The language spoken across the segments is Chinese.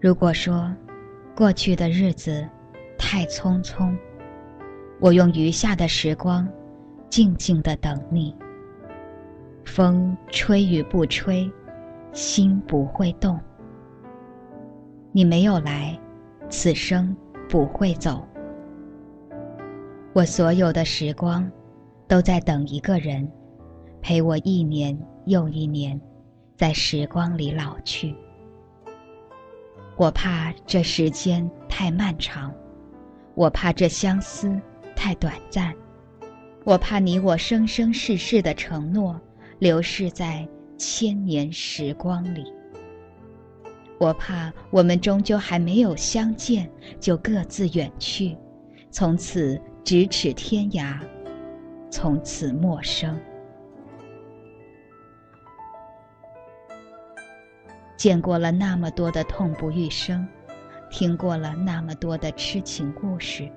如果说过去的日子太匆匆，我用余下的时光静静的等你。风吹雨不吹，心不会动。你没有来，此生不会走。我所有的时光，都在等一个人，陪我一年又一年，在时光里老去。我怕这时间太漫长，我怕这相思太短暂，我怕你我生生世世的承诺流逝在千年时光里。我怕我们终究还没有相见，就各自远去，从此咫尺天涯，从此陌生。见过了那么多的痛不欲生，听过了那么多的痴情故事。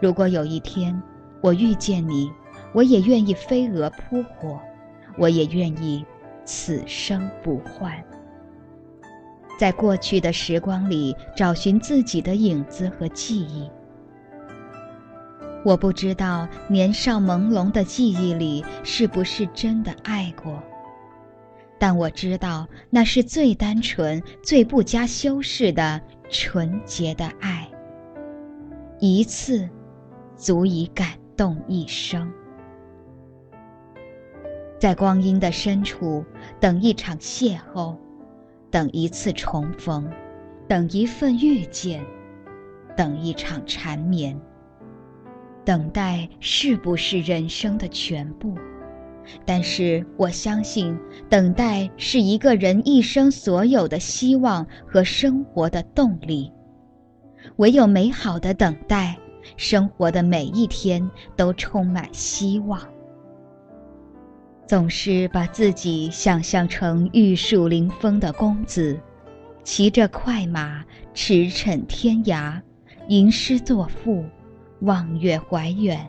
如果有一天我遇见你，我也愿意飞蛾扑火，我也愿意此生不换。在过去的时光里找寻自己的影子和记忆。我不知道年少朦胧的记忆里是不是真的爱过。但我知道，那是最单纯、最不加修饰的纯洁的爱。一次，足以感动一生。在光阴的深处，等一场邂逅，等一次重逢，等一份遇见，等一场缠绵。等待是不是人生的全部？但是我相信，等待是一个人一生所有的希望和生活的动力。唯有美好的等待，生活的每一天都充满希望。总是把自己想象成玉树临风的公子，骑着快马驰骋天涯，吟诗作赋，望月怀远，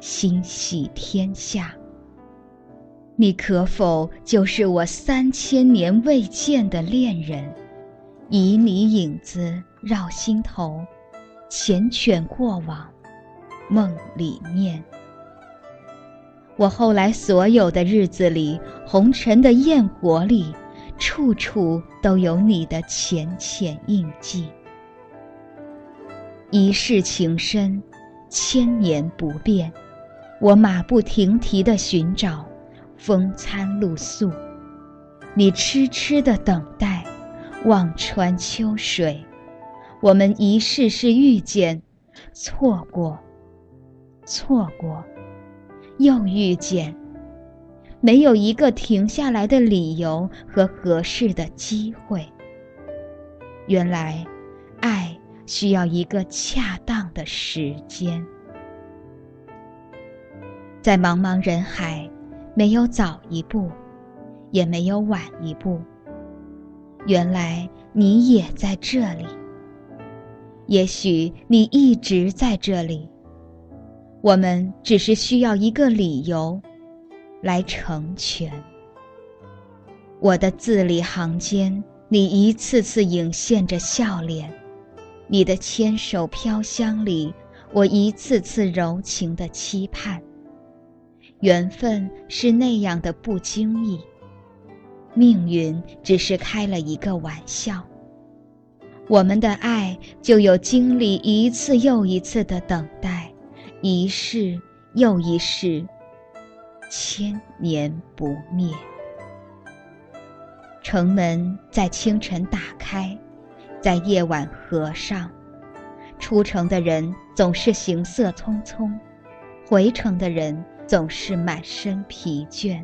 心系天下。你可否就是我三千年未见的恋人？以你影子绕心头，缱绻过往，梦里面。我后来所有的日子里，红尘的焰火里，处处都有你的浅浅印记。一世情深，千年不变。我马不停蹄的寻找。风餐露宿，你痴痴的等待，望穿秋水。我们一世世遇见，错过，错过，又遇见，没有一个停下来的理由和合适的机会。原来，爱需要一个恰当的时间，在茫茫人海。没有早一步，也没有晚一步。原来你也在这里，也许你一直在这里。我们只是需要一个理由，来成全。我的字里行间，你一次次涌现着笑脸；你的牵手飘香里，我一次次柔情的期盼。缘分是那样的不经意，命运只是开了一个玩笑。我们的爱就有经历一次又一次的等待，一世又一世，千年不灭。城门在清晨打开，在夜晚合上。出城的人总是行色匆匆，回城的人。总是满身疲倦。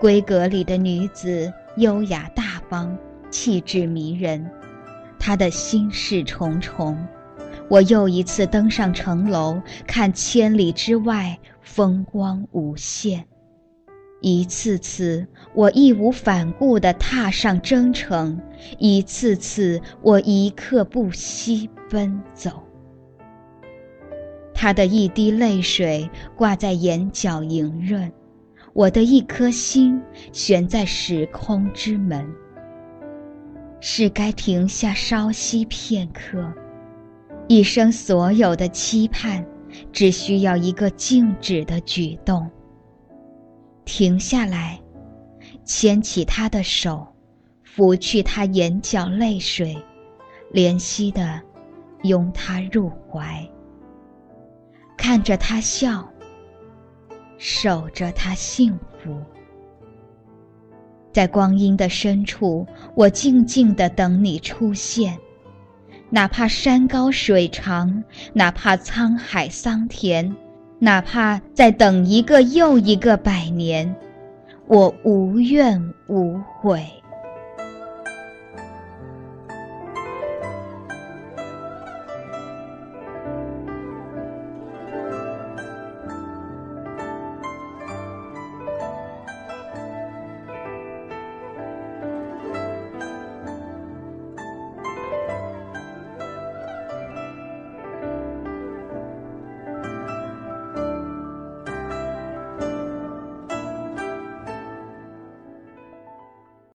闺阁里的女子优雅大方，气质迷人。她的心事重重。我又一次登上城楼，看千里之外风光无限。一次次，我义无反顾地踏上征程；一次次，我一刻不息奔走。他的一滴泪水挂在眼角莹润，我的一颗心悬在时空之门。是该停下稍息片刻。一生所有的期盼，只需要一个静止的举动。停下来，牵起他的手，拂去他眼角泪水，怜惜的拥他入怀，看着他笑，守着他幸福。在光阴的深处，我静静的等你出现。哪怕山高水长，哪怕沧海桑田，哪怕再等一个又一个百年，我无怨无悔。